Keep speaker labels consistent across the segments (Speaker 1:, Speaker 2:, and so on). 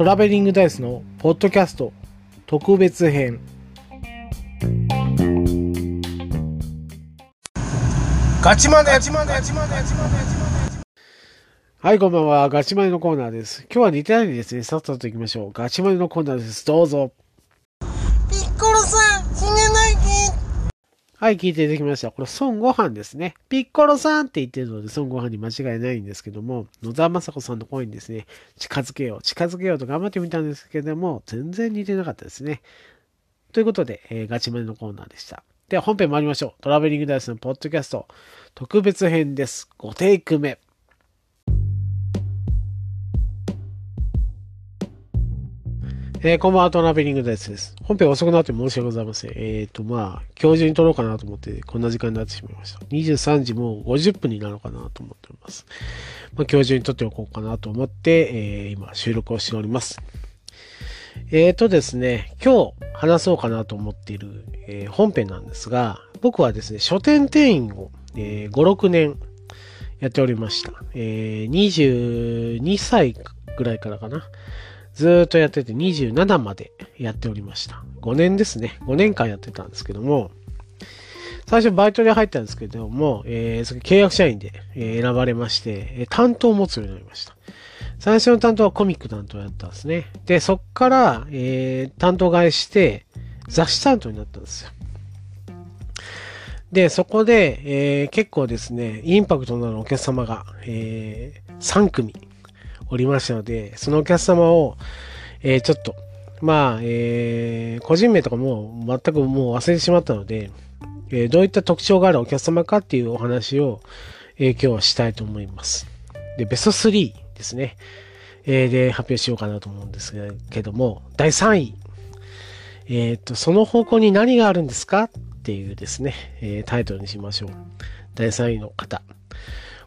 Speaker 1: トラベリングダイスのポッドキャスト特別編ガチマネはい、こんばんは。ガチマネのコーナーです。今日は似てないんでですね、さっさと行きましょう。ガチマネのコーナーです。どうぞ。
Speaker 2: ピッコロさん、死ねないで。
Speaker 1: はい、聞いていただきました。これ、孫悟飯ですね。ピッコロさんって言ってるので、孫悟飯に間違いないんですけども、野沢雅子さんの声にですね、近づけよう、近づけようと頑張ってみたんですけども、全然似てなかったですね。ということで、えーガチマネのコーナーでした。では、本編参りましょう。トラベリングダイスのポッドキャスト、特別編です。5テイク目。えーこんばんは、トラベリングダイスです。本編遅くなって申し訳ございません。えっ、と、まあ、今日中に撮ろうかなと思って、こんな時間になってしまいました。23時もう50分になるのかなと思っております。まあ、今日中に撮っておこうかなと思って、えー今、収録をしております。えーとですね、今日話そうかなと思っている、え本編なんですが、僕はですね、書店店員を、え5、6年やっておりました。え22歳ぐらいからかな。ずっとやってて27までやっておりました。5年ですね。5年間やってたんですけども、最初バイトで入ったんですけども、えーそれ契約社員で、選ばれまして、担当を持つようになりました。最初の担当はコミック担当やったんですね。で、そっから、えー担当替えして、雑誌担当になったんですよ。で、そこで、えー結構ですね、インパクトのあるお客様が、えー3組おりましたので、そのお客様を、えーちょっと、まあ、えー個人名とかも全くもう忘れてしまったので、えーどういった特徴があるお客様かっていうお話を、えー今日はしたいと思います。で、ベスト3ですね。えーで、発表しようかなと思うんですけども、第3位。えっ、と、その方向に何があるんですかっていうですね、えータイトルにしましょう。第3位の方。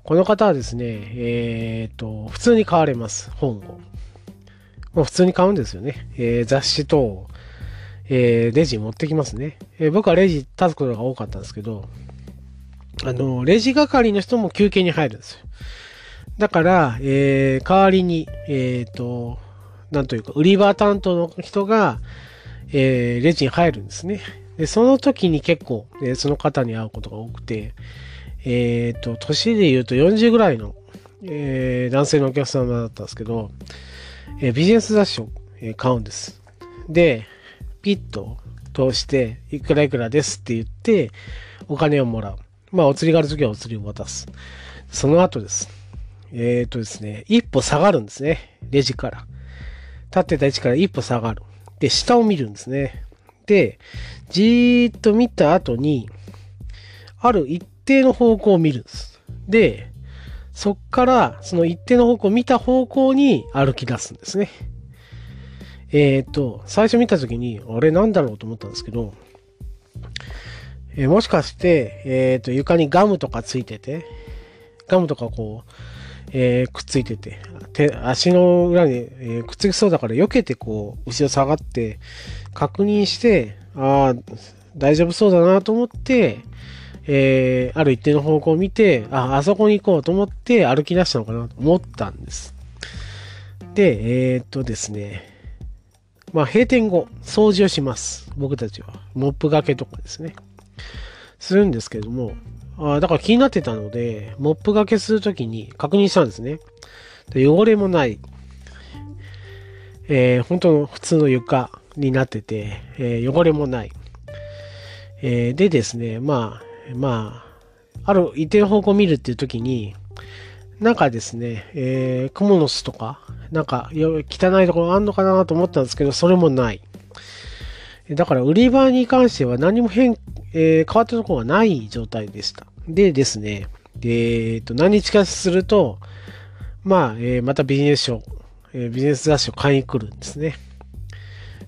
Speaker 1: この方はですね、えっ、と、普通に買われます、本を。もう普通に買うんですよね。えー雑誌と、えーレジ持ってきますね。えー僕はレジ立つことが多かったんですけど、あの、レジ係の人も休憩に入るんですよ。だから、えー代わりに、えっ、と、なんというか、売り場担当の人が、えーレジに入るんですね。で、その時に結構、えーその方に会うことが多くて、えっ、と、年で言うと40ぐらいの、えー男性のお客様だったんですけど、えービジネス雑誌を、え買うんです。で、ピッと通して、いくらいくらですって言って、お金をもらう。まあ、お釣りがあるときはお釣りを渡す。その後です。えっ、とですね、一歩下がるんですね。レジから。立ってた位置から一歩下がる。で、下を見るんですね。で、じーっと見た後に、ある一定の方向を見るんです。で、そっから、その一定の方向を見た方向に歩き出すんですね。えっ、と、最初見たときに、あれなんだろうと思ったんですけど、えーもしかして、えっ、と、床にガムとかついてて、ガムとかこう、えくっついてて、手、足の裏に、えくっつきそうだから避けてこう、後ろ下がって、確認して、ああ、大丈夫そうだなと思って、えーある一定の方向を見て、あ、あそこに行こうと思って歩き出したのかなと思ったんです。で、えーっとですね、まあ閉店後、掃除をします。僕たちは。モップがけとかですね。するんですけども、あだから気になってたので、モップがけするときに確認したんですね。で汚れもない。えー本当の普通の床になってて、えー汚れもない。えーでですね、まあ、まあ、ある一定の方向を見るっていう時に、なんかですね、えー、クモの巣とか、なんか汚いところあんのかなと思ったんですけど、それもない。だから売り場に関しては何も変、えー変わったところがない状態でした。でですね、えーと、何日かすると、まあ、えーまたビジネス書、えービジネス雑誌を買いに来るんですね。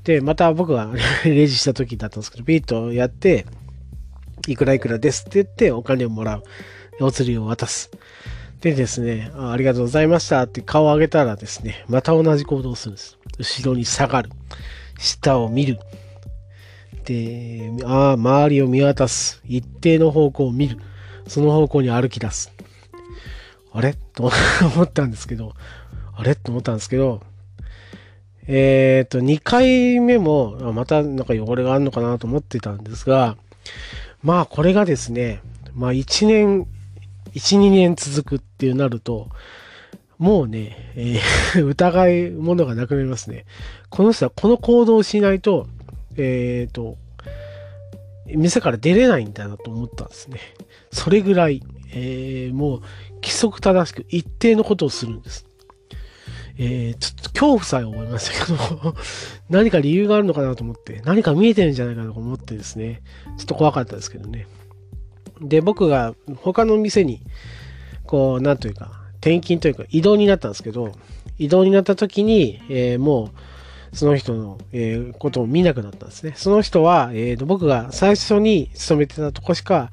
Speaker 1: で、また僕が レジした時だったんですけど、ピッとやって、いくらいくらですって言ってお金をもらう。お釣りを渡す。でですねあ、りがとうございましたって顔を上げたらですね、また同じ行動をするんです。後ろに下がる。下を見る。で、あ、周りを見渡す。一定の方向を見る。その方向に歩き出す。あれ？と思ったんですけど、あれ？と思ったんですけど、えっ、と、2回目も、またなんか汚れがあるのかなと思ってたんですが、まあこれがですね、まあ1年、1、2年続くっていうなると、もうね、えー 疑いものがなくなりますね。この人はこの行動をしないと、えっ、と、店から出れないんだなと思ったんですね。それぐらい、えーもう規則正しく一定のことをするんです。えーちょっと恐怖さえ覚えましたけど、何か理由があるのかなと思って、何か見えてるんじゃないかなと思ってですね、ちょっと怖かったですけどね。で、僕が他の店に、こう、なんというか、転勤というか移動になったんですけど、移動になった時に、えーもう、その人の、えーことを見なくなったんですね。その人は、えーと僕が最初に勤めてたとこしか、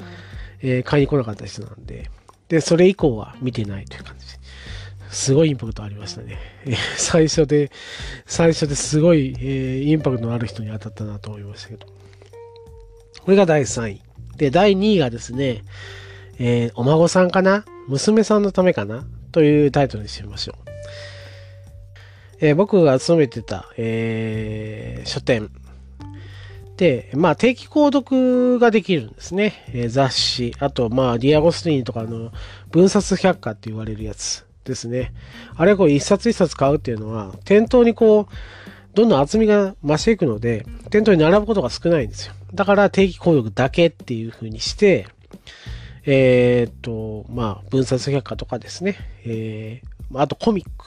Speaker 1: えー買いに来なかった人なんで、で、それ以降は見てないという感じで。すごいインパクトありましたね。最初で、最初ですごい、えーインパクトのある人に当たったなと思いましたけど。これが第3位。で、第2位がですね、えーお孫さんかな？娘さんのためかな？というタイトルにしてみましょう。えー僕が勤めてた、えー書店。で、まあ、定期購読ができるんですね。えー雑誌。あと、まあ、ディアゴスティーニとかの分冊百科って言われるやつですね。あれこう一冊一冊買うっていうのは、店頭にこう、どんどん厚みが増していくので、店頭に並ぶことが少ないんですよ。だから定期購読だけっていう風にして、えーっと、まあ、分冊百科とかですね。えー、あとコミック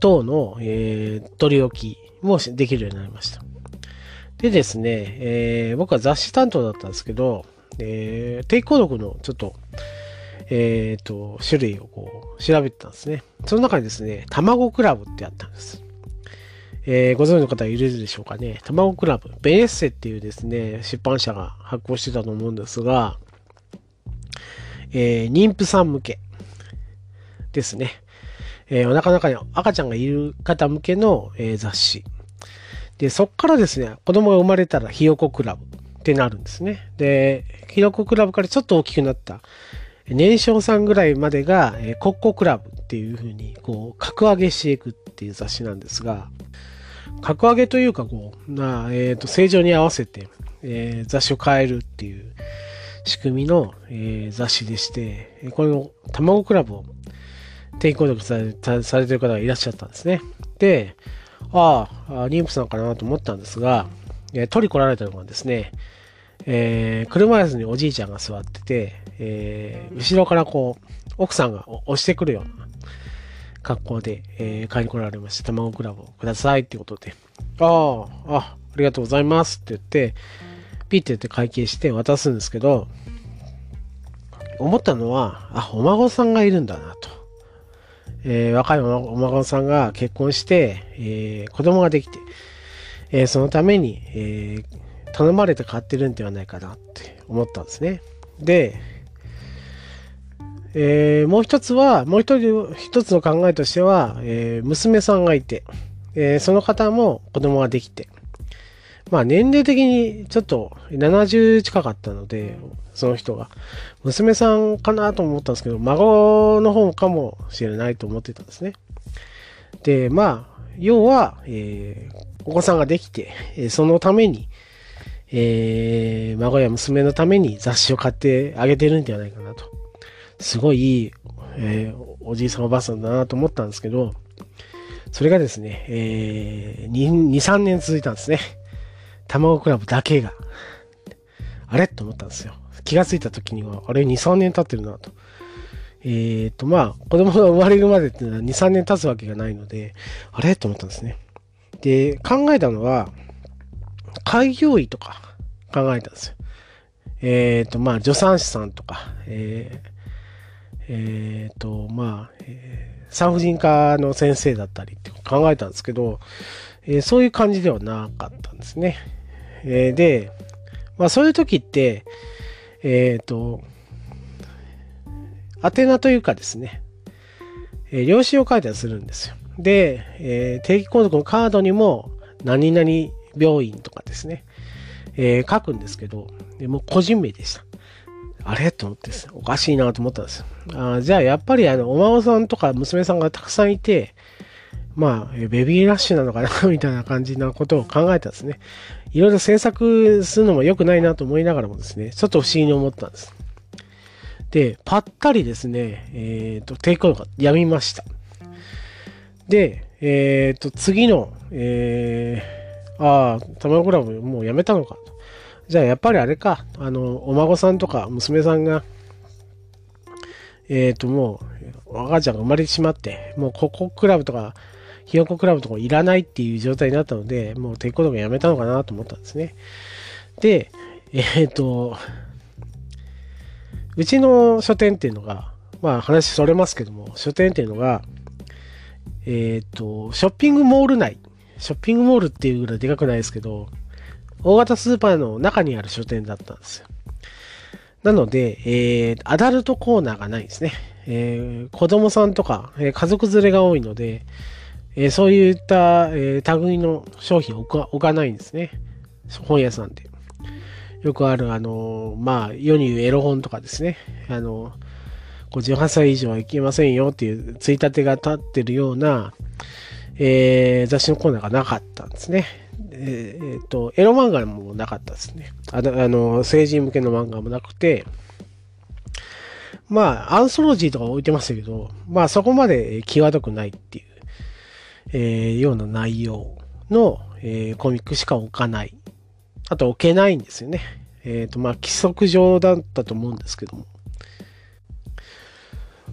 Speaker 1: 等の、えー取り置きもできるようになりました。でですね、えー僕は雑誌担当だったんですけど、えー定期購読のちょっと、えーと、種類をこう調べてたんですね。その中にですね、卵クラブってあったんです。えーご存知の方いるでしょうかね。卵クラブ。ベネッセっていうですね、出版社が発行してたと思うんですが、えー妊婦さん向けですね。えーお腹の中に赤ちゃんがいる方向けの、えー雑誌。で、そっからですね、子供が生まれたらひよこクラブってなるんですね。で、ひよこクラブからちょっと大きくなった、年少さんぐらいまでが、えーコッコクラブっていう風に、こう、格上げしていくっていう雑誌なんですが、格上げというか、こう、な、えっ、と、正常に合わせて、えー雑誌を変えるっていう仕組みの、えー雑誌でして、えこの卵クラブを定期購読されたされてる方がいらっしゃったんですね。で、ああ、妊婦さんかなと思ったんですが、え取り来られたのがですね、えー車椅子におじいちゃんが座ってて、えー後ろからこう、奥さんが押してくるような格好で、えー買いに来られまして、卵クラブをくださいってことで、ああ、あ、ありがとうございますって言って、ピッて言って会計して渡すんですけど、思ったのは、あ、お孫さんがいるんだなと。えー若いおお孫さんが結婚して、えー子供ができて、えーそのために、えー頼まれて買ってるんではないかなって思ったんですね。で、えーもう一つは、もう一人、一つの考えとしては、えー娘さんがいて、えーその方も子供ができて、まあ年齢的にちょっと70近かったので、その人が。娘さんかなと思ったんですけど、孫の方かもしれないと思ってたんですね。で、まあ、要は、えーお子さんができて、そのために、えー孫や娘のために雑誌を買ってあげてるんではないかなと。すごいいい、えーおじいさんおばあさんだなと思ったんですけど、それがですね、えー、2、3年続いたんですね。卵クラブだけが。あれ？と思ったんですよ。気がついた時には、あれ？2、3年経ってるなと。えっ、と、まあ、子供が生まれるまでっていうのは2、3年経つわけがないので、あれ？と思ったんですね。で、考えたのは、開業医とか考えたんですよ。えっ、と、まあ、助産師さんとか、えーえっ、と、まあ、産婦人科の先生だったりって考えたんですけど、えーそういう感じではなかったんですね。えーで、まあそういう時って、えっ、と、宛名というかですね、えー領紙を書いたりするんですよ。で、え定期購読のカードにも、何々病院とですね、えー書くんですけど、でも個人名でした。あれ？と思ってですね、おかしいなと思ったんですよ。あじゃあ、やっぱりあの、お孫さんとか娘さんがたくさんいて、まあ、ベビーラッシュなのかなみたいな感じなことを考えたんですね。いろいろ制作するのも良くないなと思いながらもですね、ちょっと不思議に思ったんです。で、ぱったりですね、えっ、ー、と、抵抗がやみました。で、えっ、ー、と、次の、えー、ああ、卵クラブもうやめたのか。じゃあ、やっぱりあれか、あの、お孫さんとか娘さんが、えっ、ー、と、もう、赤ちゃんが生まれてしまって、もうここクラブとか、ひよこクラブとかいらないっていう状態になったので、もう抵抗とかやめたのかなと思ったんですね。で、えっ、ー、と、うちの書店っていうのが、まあ話それますけども、書店っていうのが、えっ、ー、と、ショッピングモール内、ショッピングモールっていうぐらいでかくないですけど、大型スーパーの中にある書店だったんですよ。なので、えー、アダルトコーナーがないんですね。えー、子供さんとか、えー、家族連れが多いので、えー、そういった、えー、類の商品を置かないんですね。本屋さんで。よくある、あの、まあ、世に言うエロ本とかですね。あの、58歳以上はいけませんよっていうついたてが立ってるような、えー、雑誌のコーナーがなかったんですね。えー、えー、と、エロ漫画もなかったですね。あの、成人向けの漫画もなくて、まあ、アンソロジーとか置いてましたけど、まあそこまで際どくないっていう、えー、ような内容の、えー、コミックしか置かない。あと置けないんですよね。えっ、ー、と、まあ規則上だったと思うんですけども。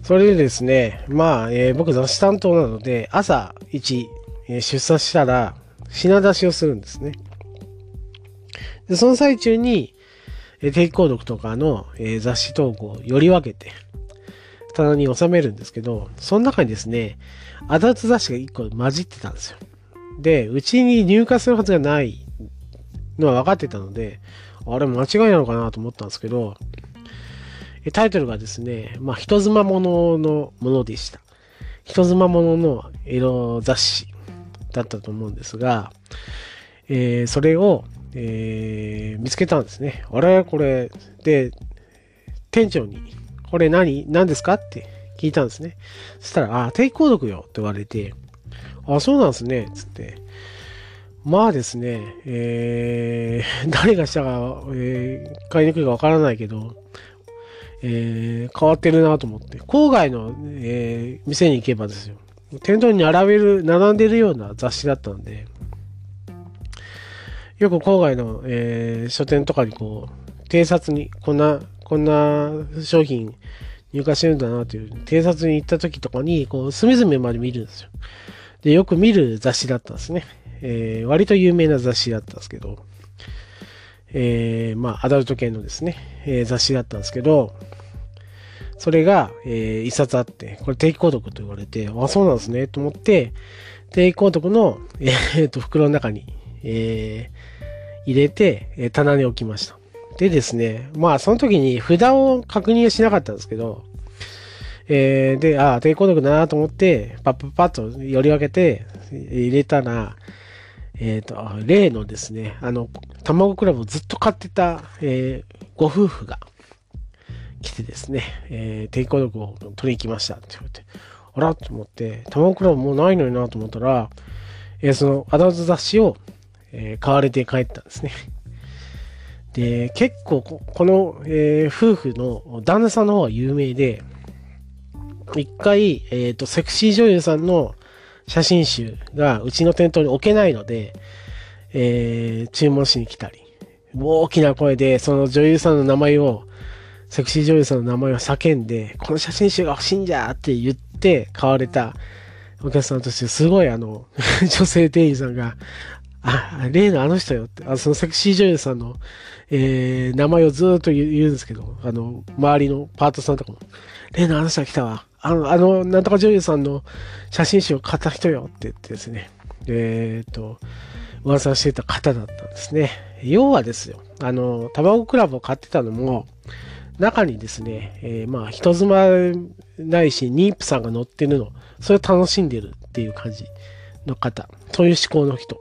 Speaker 1: それでですね、まあ、えー、僕雑誌担当なので、朝1、えー、出社したら、品出しをするんですね。で、その最中に、えー、定期購読とかの、えー、雑誌投稿をより分けて、棚に収めるんですけど、その中にですね、アダルト雑誌が1個混じってたんですよ。で、うちに入荷するはずがないのは分かってたので、あれ間違いなのかなと思ったんですけど、タイトルがですね、まあ、人妻もののものでした。人妻ものの色雑誌だったと思うんですが、えー、それを、えー、見つけたんですね。あれ？これ、で、店長に、これ何？何ですか？って聞いたんですね。そしたら、あ、定期購読よって言われて、あ、そうなんですね、つって。まあですね、えー、誰がしたか、えー、買いにくいかわからないけど、えー、変わってるなと思って、郊外の、えー、店に行けばですよ、店頭に並べる、並んでるような雑誌だったんで、よく郊外の、えー、書店とかにこう、偵察に、こんな、こんな商品入荷してるんだなという、偵察に行った時とかに、こう、隅々まで見るんですよ。で、よく見る雑誌だったんですね。えー、割と有名な雑誌だったんですけど、えー、まあ、アダルト系のですね、えー、雑誌だったんですけど、それが、えー、一冊あって、これ定期購読と言われて、あ、そうなんですね、と思って、定期購読の、えー、と、袋の中に、えー、入れて、えー、棚に置きました。でですね、まあ、その時に札を確認しなかったんですけど、えー、で、ああ、定期購読だなと思って、パッパッパッと寄り分けて入れたら、えっ、ー、と、例のですね、あの、卵クラブをずっと買ってた、えー、ご夫婦が来てですね、えー、定期購読を取りに来ましたって言われて、あらと思って、卵クラブもうないのになと思ったら、えー、そのアダルト雑誌を、えー、買われて帰ったんですね。で、結構こ、この、えー、夫婦の旦那さんの方は有名で、一回、えっ、ー、と、セクシー女優さんの写真集がうちの店頭に置けないので、えー、注文しに来たり、大きな声でその女優さんの名前を、セクシー女優さんの名前を叫んで、この写真集が欲しいんじゃって言って買われたお客さんとして、すごいあの、女性店員さんが、あ、例のあの人よって、あそのセクシー女優さんの、えー、名前をずっと言うんですけど、あの、周りのパートさんとかも、例のあの人が来たわ。あの、あの、なんとか女優さんの写真集を買った人よって言ってですね、えっ、ー、と、噂してた方だったんですね。要はですよ、あの、卵クラブを買ってたのも、中にですね、えー、まあ、人妻ないし、妊婦さんが乗ってるの、それを楽しんでるっていう感じの方、そういう思考の人。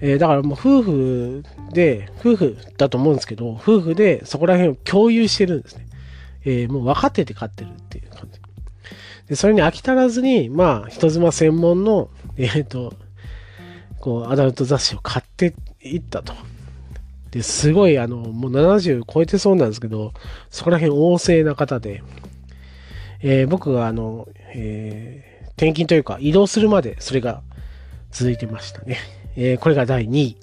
Speaker 1: えーだからもう夫婦で、夫婦だと思うんですけど、夫婦でそこら辺を共有してるんですね。えーもう分かってて飼ってるっていう感じ。で、それに飽き足らずに、まあ、人妻専門の、えっ、と、こう、アダルト雑誌を買っていったと。で、すごい、あの、もう70超えてそうなんですけど、そこら辺旺盛な方で、えー僕が、あの、えー転勤というか、移動するまで、それが続いてましたね。えーこれが第2位。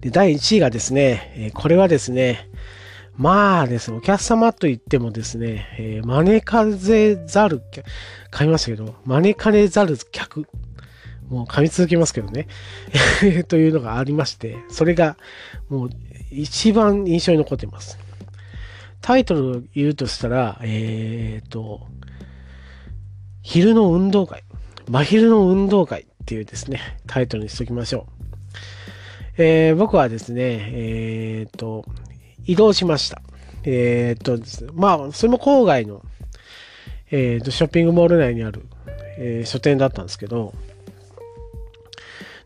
Speaker 1: で、第1位がですね、えこれはですね、まあですね、お客様と言ってもですね、えー招かぜざる、買いましたけど、招かれざる客。もう噛み続けますけどね。というのがありまして、それがもう一番印象に残っています。タイトルを言うとしたら、えーと、昼の運動会。真昼の運動会っていうですね、タイトルにしときましょう。えー僕はですね、えーと、移動しました。えーと、まあ、それも郊外の、えーと、ショッピングモール内にある、えー書店だったんですけど、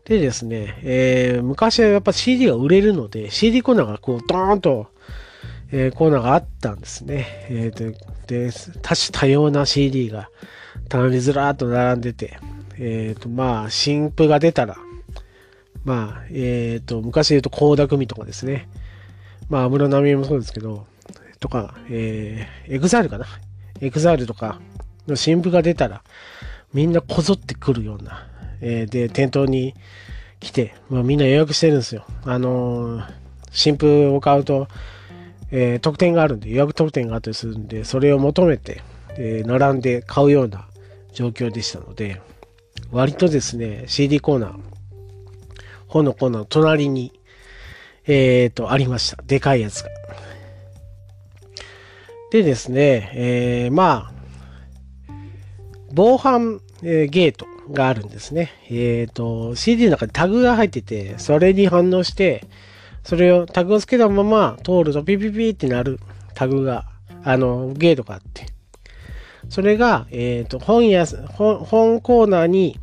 Speaker 1: でですね、えー昔はやっぱ CD が売れるので、CD コーナーがこう、ドーンと、えーコーナーがあったんですね。えーとで、多種多様な CD が棚にずらーっと並んでて、えーと、まあ、新譜が出たら、まあ、えっ、と、昔で言うと、高田組とかですね。まあ、安室奈美恵もそうですけど、とか、えー、 EXILE かな。 EXILE とかの新譜が出たら、みんなこぞってくるような、えーで、店頭に来て、まあ、みんな予約してるんですよ。あのー新譜を買うと、えー特典があるんで、予約特典があったりするんで、それを求めて、えー並んで買うような状況でしたので、割とですね、CD コーナー、本のコーナーの隣に、えっ、と、ありました。でかいやつが。でですね、えーまあ、防犯、えーゲートがあるんですね。えっ、と、CD の中にタグが入ってて、それに反応して、それをタグをつけたまま通るとピピピってなるタグが、あの、ゲートがあって。それが、えっ、と、本屋、本コーナーに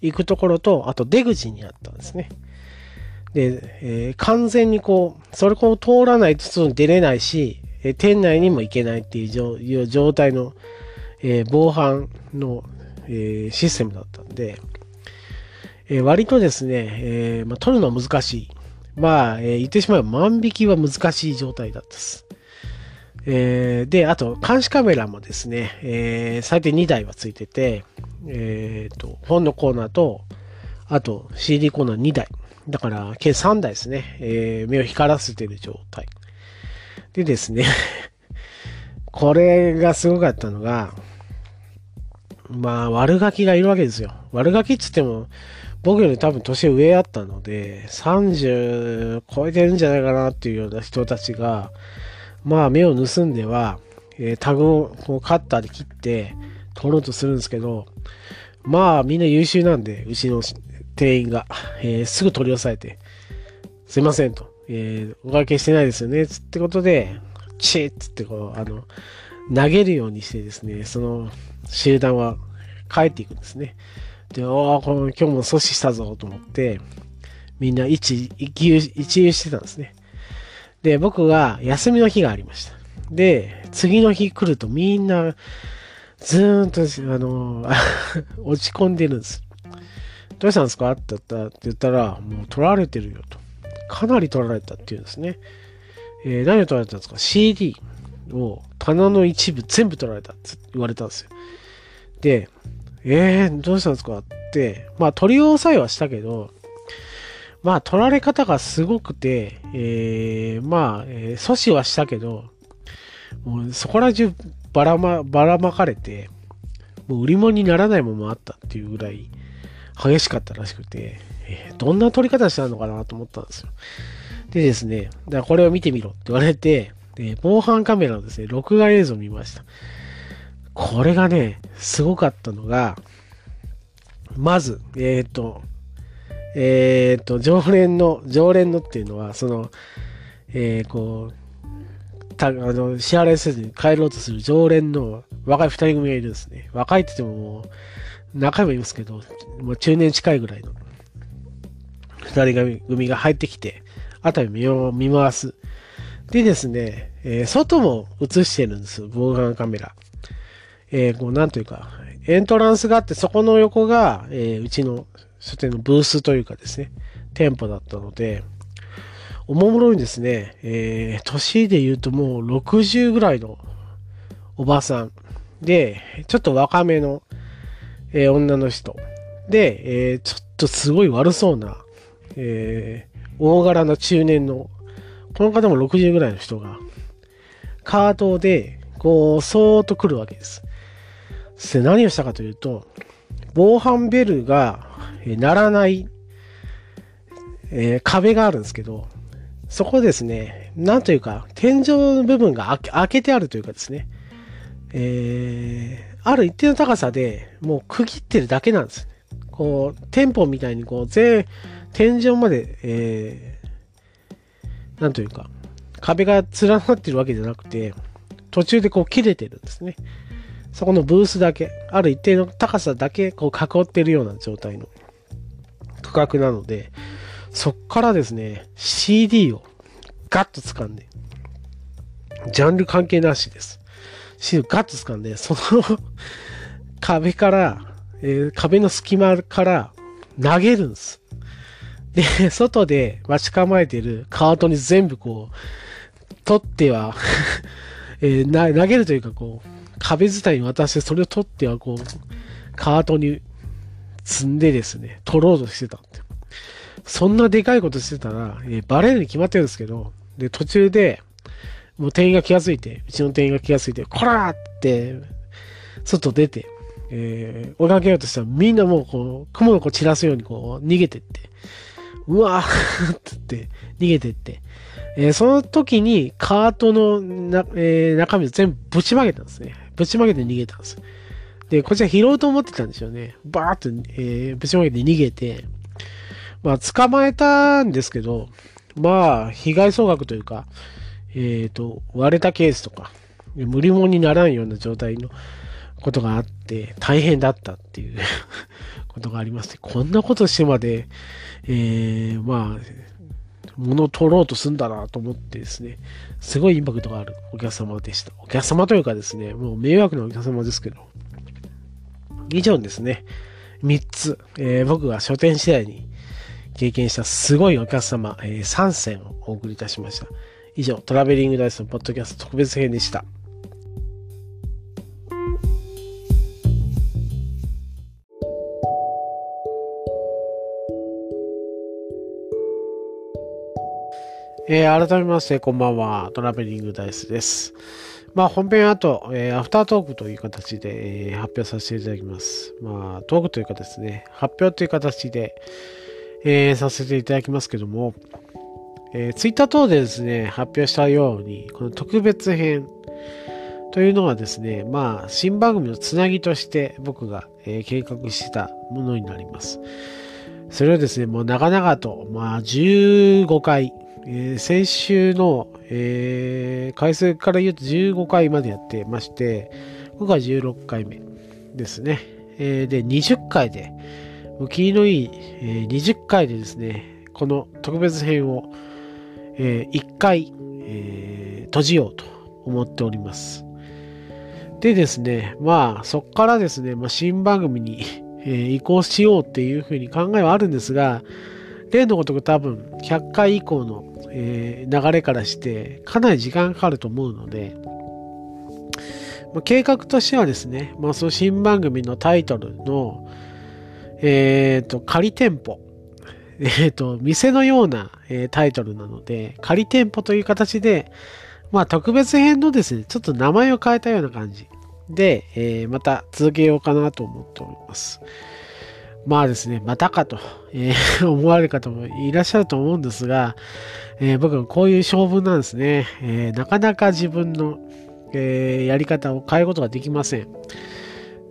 Speaker 1: 行くところと、あと出口にあったんですね。で、えー完全にこう、それこう通らないと外に出れないし、え店内にも行けないっていう状態の、えー防犯の、えーシステムだったんで、え割とですね、えまあ、取るのは難しい。まあ、え言ってしまえば万引きは難しい状態だったです。えーで、あと、監視カメラもですね、えー最低2台はついてて、えっ、と、本のコーナーと、あと CD コーナー2台。だから、計3台ですね。えー目を光らせてる状態。でですね、これがすごかったのが、まあ、悪ガキがいるわけですよ。悪ガキっつっても、僕より多分年上あったので、30超えてるんじゃないかなっていうような人たちが、まあ、目を盗んでは、えータグをこうカッターで切って取ろうとするんですけど、まあ、みんな優秀なんで、うちの店員が、えーすぐ取り押さえて、すいませんと、えーお会計してないですよね、つってことで、チーッつってこう、あの、投げるようにしてですね、その集団は帰っていくんですね。で、おーこの今日も阻止したぞと思って、みんな一、一遊一遊してたんですね。で、僕は休みの日がありました。で、次の日来るとみんな、ずーんと、あの、落ち込んでるんです。どうしたんですか？って言ったって言ったら、もう取られてるよと。かなり取られたっていうんですね。えー何を取られたんですか ?CD を棚の一部全部取られたって言われたんですよ。で、えー、どうしたんですか？って、まあ取り押さえはしたけど、まあ取られ方がすごくて、えー、まあ、えー阻止はしたけど、もうそこら中ばらま、ばらまかれて、もう売り物にならないものもあったっていうぐらい激しかったらしくて、えーどんな取り方したのかなと思ったんですよ。でですね、だこれを見てみろって言われて、で防犯カメラのですね、録画映像を見ました。これがね、すごかったのが、まず、えっ、と、えっ、と、常連の、常連のっていうのは、その、えーこう、たあの支払いせずに帰ろうとする常連の若い二人組がいるんですね。若いって言ってももう、中身もいますけど、もう中年近いぐらいの。二人組が入ってきて、あたり見見回す。でですね、えー、外も映してるんです。防犯カメラ。えー、こう、なんというか、エントランスがあって、そこの横が、えー、うちの書店のブースというかですね、店舗だったので、おもむろにですね、えー、年で言うともう60ぐらいのおばさんで、ちょっと若めの、えー、女の人で、えー、ちょっとすごい悪そうな、えー、大柄な中年の、この方も60ぐらいの人が、カートで、こう、そーっと来るわけです。で何をしたかというと、防犯ベルが鳴らない、えー、壁があるんですけど、そこですね、なんというか、天井の部分が開けてあるというかですね、え、ある一定の高さでもう区切ってるだけなんですね。こう、店舗みたいにこう、全、天井まで、えー、なんというか、壁が連なってるわけじゃなくて、途中でこう切れてるんですね。そこのブースだけ、ある一定の高さだけこう囲ってるような状態の区画なので、そっからですね、CD をガッと掴んで、ジャンル関係なしです。CD をガッと掴んで、その壁から、えー、壁の隙間から投げるんです。で、外で待ち構えてるカートに全部こう、取っては えー、投げるというかこう、壁伝いに渡してそれを取ってはこう、カートに積んでですね、取ろうとしてたって。そんなでかいことしてたら、えー、バレるに決まってるんですけど、で、途中で、もう店員が気がついて、うちの店員が気がついて、こらーって、外出て、えー、追いかけようとしたら、みんなもうこう、雲の子散らすようにこう、逃げてって、うわーって言って逃げてって、えー、その時にカートのな、えー、中身を全部ぶちまけたんですね。ぶちまけて逃げたんです。で、こちら拾おうと思ってたんですよね。バーっと、えー、ぶちまけて逃げて、まあ、捕まえたんですけど、まあ、被害総額というか、えっ、ー、と、割れたケースとか、無理もにならんような状態のことがあって、大変だったっていう ことがありまして、こんなことしてまで、えー、まあ、物を取ろうとすんだなと思ってですね、すごいインパクトがあるお客様でした。お客様というかですね、もう迷惑なお客様ですけど、以上ですね、3つ、えー、僕が書店時代に経験したすごいお客様、えー、3選をお送りいたしました。以上、トラベリングダイスのポッドキャスト特別編でした。えー、改めまして、こんばんは。トラベリングダイスです。まあ、本編後、えー、アフタートークという形で、えー、発表させていただきます。まあ、トークというかですね、発表という形で、えー、させていただきますけども、えー、ツイッター等でですね、発表したように、この特別編というのはですね、まあ、新番組のつなぎとして僕が、えー、計画してたものになります。それをですね、もう長々と、まあ、15回、えー、先週の、えー、回数から言うと15回までやってまして、僕は16回目ですね。えー、で、20回で、もう気のいい、えー、20回でですね、この特別編を、えー、回、えー、閉じようと思っております。でですね、まあ、そこからですね、まあ、新番組に、えー、移行しようっていうふうに考えはあるんですが、例のごとく多分100回以降の、えー、流れからしてかなり時間かかると思うので、まあ、計画としてはですね、まあ、その新番組のタイトルの、えっ、ー、と、仮店舗。えっ、ー、と、店のような、えー、タイトルなので、仮店舗という形で、まあ特別編のですね、ちょっと名前を変えたような感じで、えー、また続けようかなと思っております。まあですね、またかと、えー、思われる方もいらっしゃると思うんですが、えー、僕はこういう性分なんですね。えー、なかなか自分の、えやり方を変えることができません。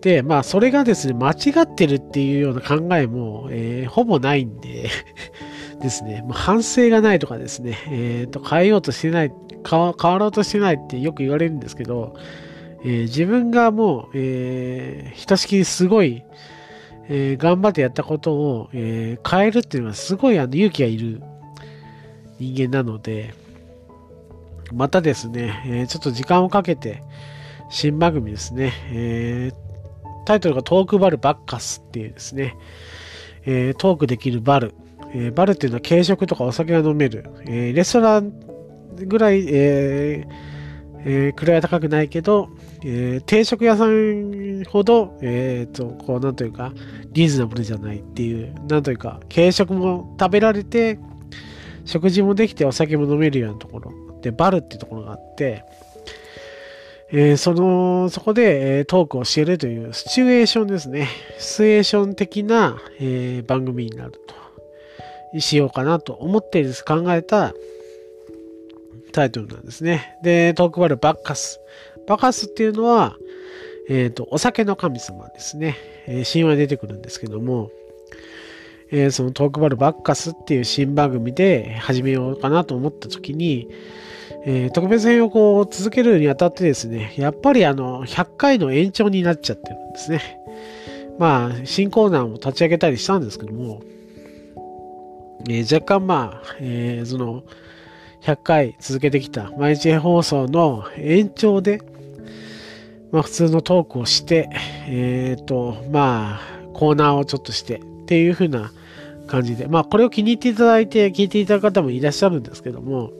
Speaker 1: で、まあ、それがですね、間違ってるっていうような考えも、えほぼないんで ですね、まあ、反省がないとかですね、えー、と変えようとしてない変わ、変わろうとしてないってよく言われるんですけど、えー、自分がもう、えー、ひとしきりすごい、えー頑張ってやったことを、えー変えるっていうのはすごいあの勇気がいる人間なので、またですね、えーちょっと時間をかけて、新番組ですね、えータイトルがトークバルバッカスっていうですね、えートークできるバル、えーバルっていうのは軽食とかお酒が飲める、えーレストランぐらい、えーえー位は高くないけど、えー定食屋さんほど、えーと、こう、なんというか、リーズナブルじゃないっていう、なんというか、軽食も食べられて、食事もできてお酒も飲めるようなところ。で、バルっていうところがあって、えーその、そこで、えートークを教えるというシチュエーションですね。シチュエーション的な、えー番組になると、しようかなと思ってです考えたタイトルなんですね。で、トークバルバッカス。バカスっていうのは、えっ、と、お酒の神様ですね。え神話に出てくるんですけども、えそのトークバルバッカスっていう新番組で始めようかなと思った時に、えー特別編をこう続けるにあたってですね、やっぱりあの、100回の延長になっちゃってるんですね。まあ、新コーナーも立ち上げたりしたんですけども、えー若干まあ、えーその、100回続けてきた毎日放送の延長で、まあ普通のトークをして、えっ、と、まあ、コーナーをちょっとしてっていう風な感じで、まあこれを気に入っていただいて聞いていただく方もいらっしゃるんですけども、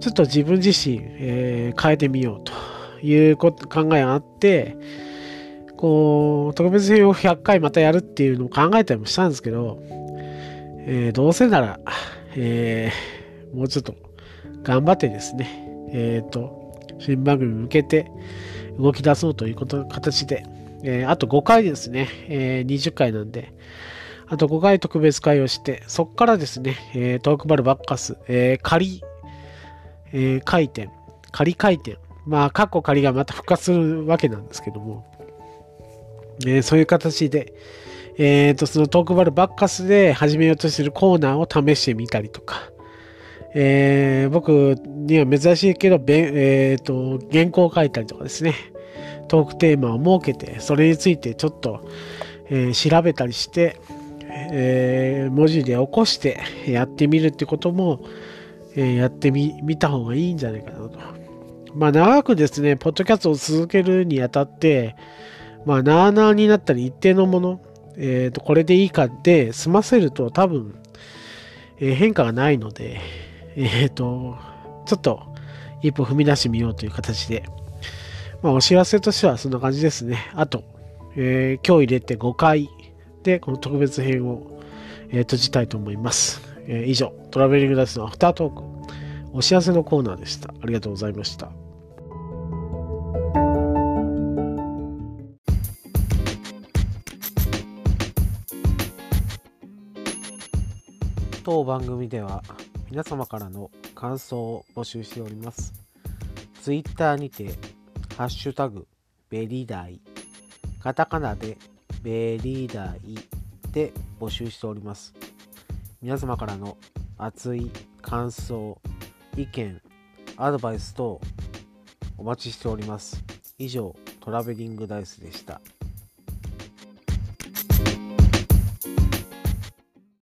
Speaker 1: ちょっと自分自身、えー変えてみようというこ考えがあって、こう、特別編を100回またやるっていうのを考えたりもしたんですけど、えーどうせなら、えーもうちょっと頑張ってですね、えっ、と、新番組に向けて動き出そうということ、形で、えーあと5回ですね、えー20回なんで、あと5回特別会をして、そこからですね、えートークバルバッカス、えー仮、えー回転、仮回転、まあ、過去仮がまた復活するわけなんですけども、えーそういう形で、えーと、そのトークバルバッカスで始めようとしてるコーナーを試してみたりとか、えー僕には珍しいけど、えーと、原稿を書いたりとかですね、トークテーマを設けて、それについてちょっと、えー調べたりして、えー文字で起こしてやってみるってことも、えやってみ見た方がいいんじゃないかなと。まあ長くですね、ポッドキャストを続けるにあたって、まあなあなあになったり一定のもの、えーと、これでいいかで済ませると多分、えー変化がないので、えっ、と、ちょっと一歩踏み出してみようという形で、まあお知らせとしてはそんな感じですね。あと、え今日入れて5回でこの特別編を、えー閉じたいと思います。えー以上、トラベリングダイスのアフタートーク、お知らせのコーナーでした。ありがとうございました。当番組では皆様からの感想を募集しております。ツイッターにて、ハッシュタグ、ベリーダイ、カタカナでベリーダイで募集しております。皆様からの熱い感想、意見、アドバイス等お待ちしております。以上、トラベリングダイスでした。